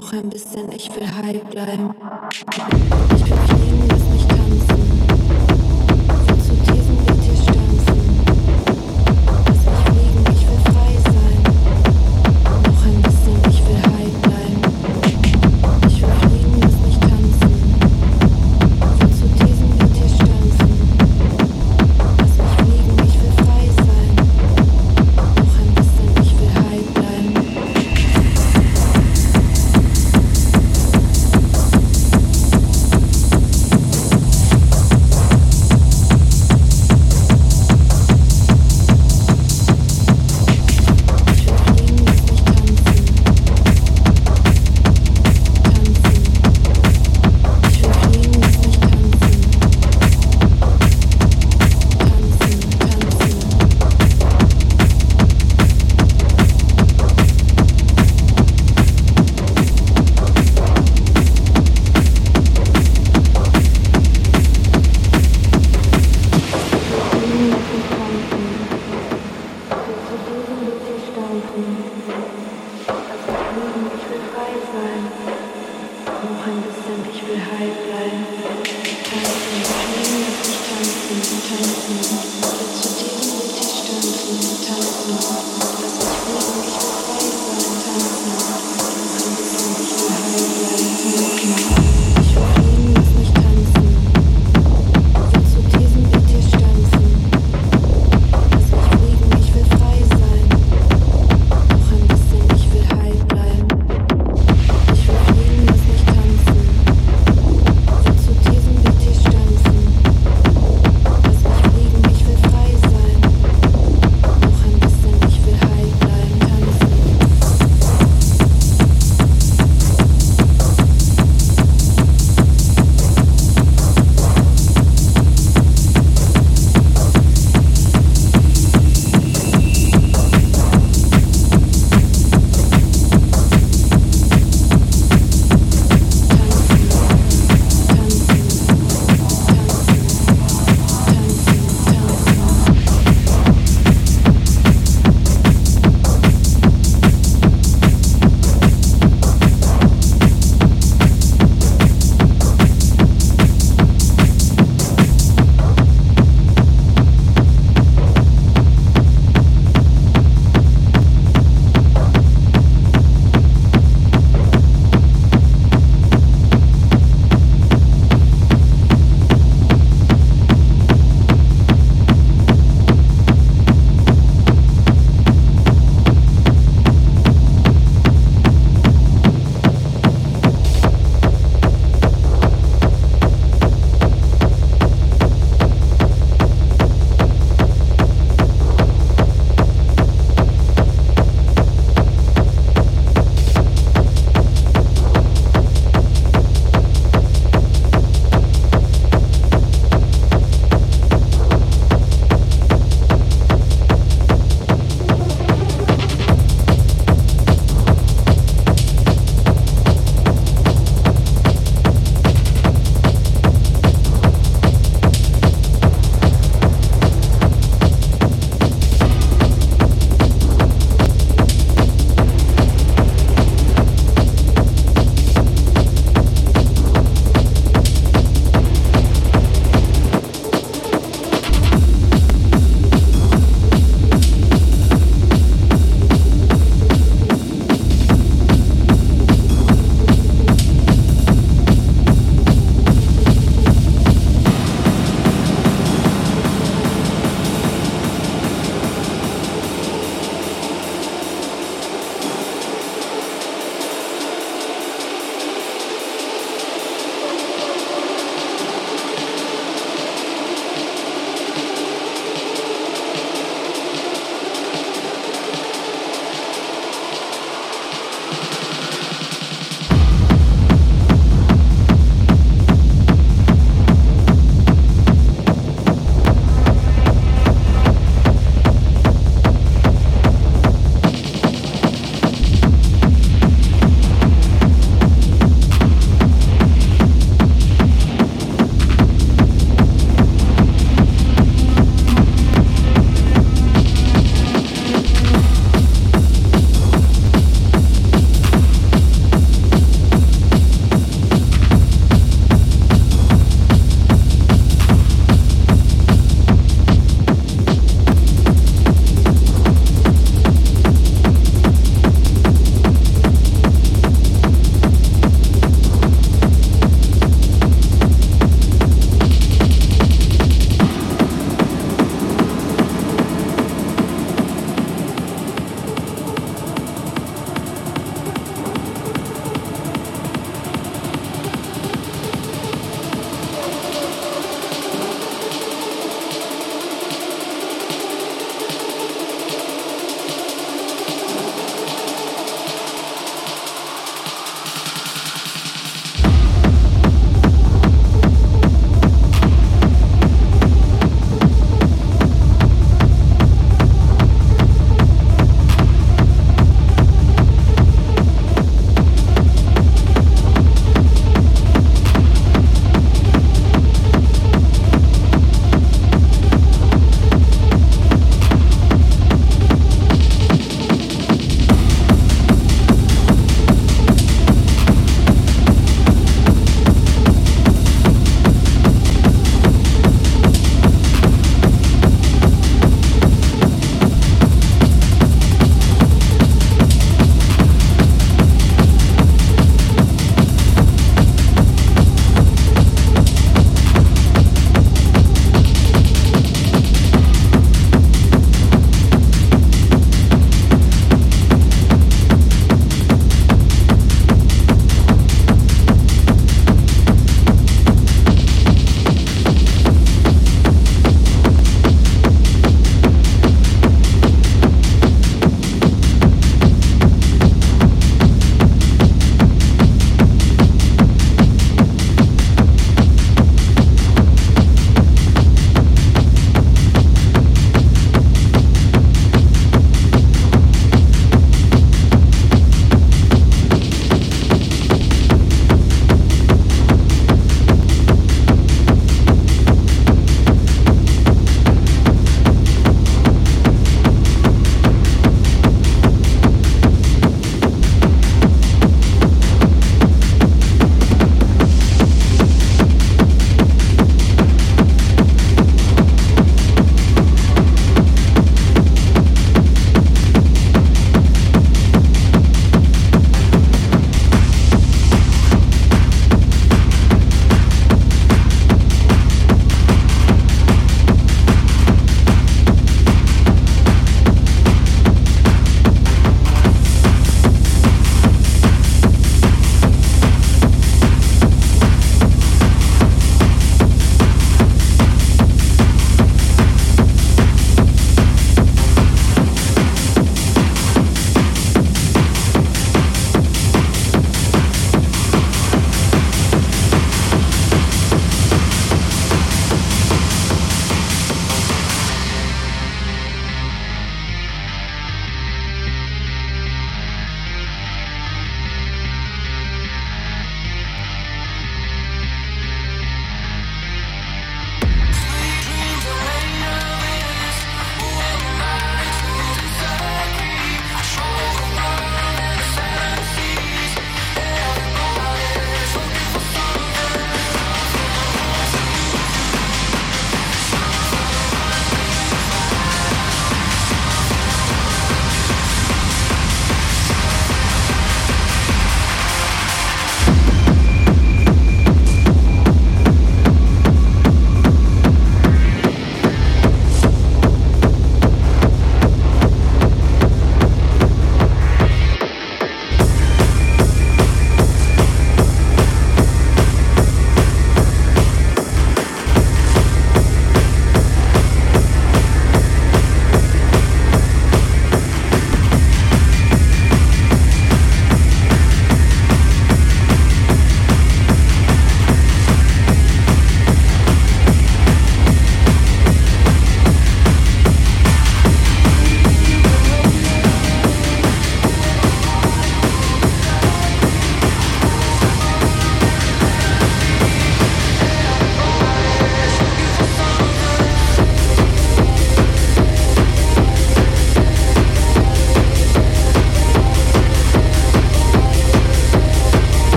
Noch ein bisschen, ich will high bleiben.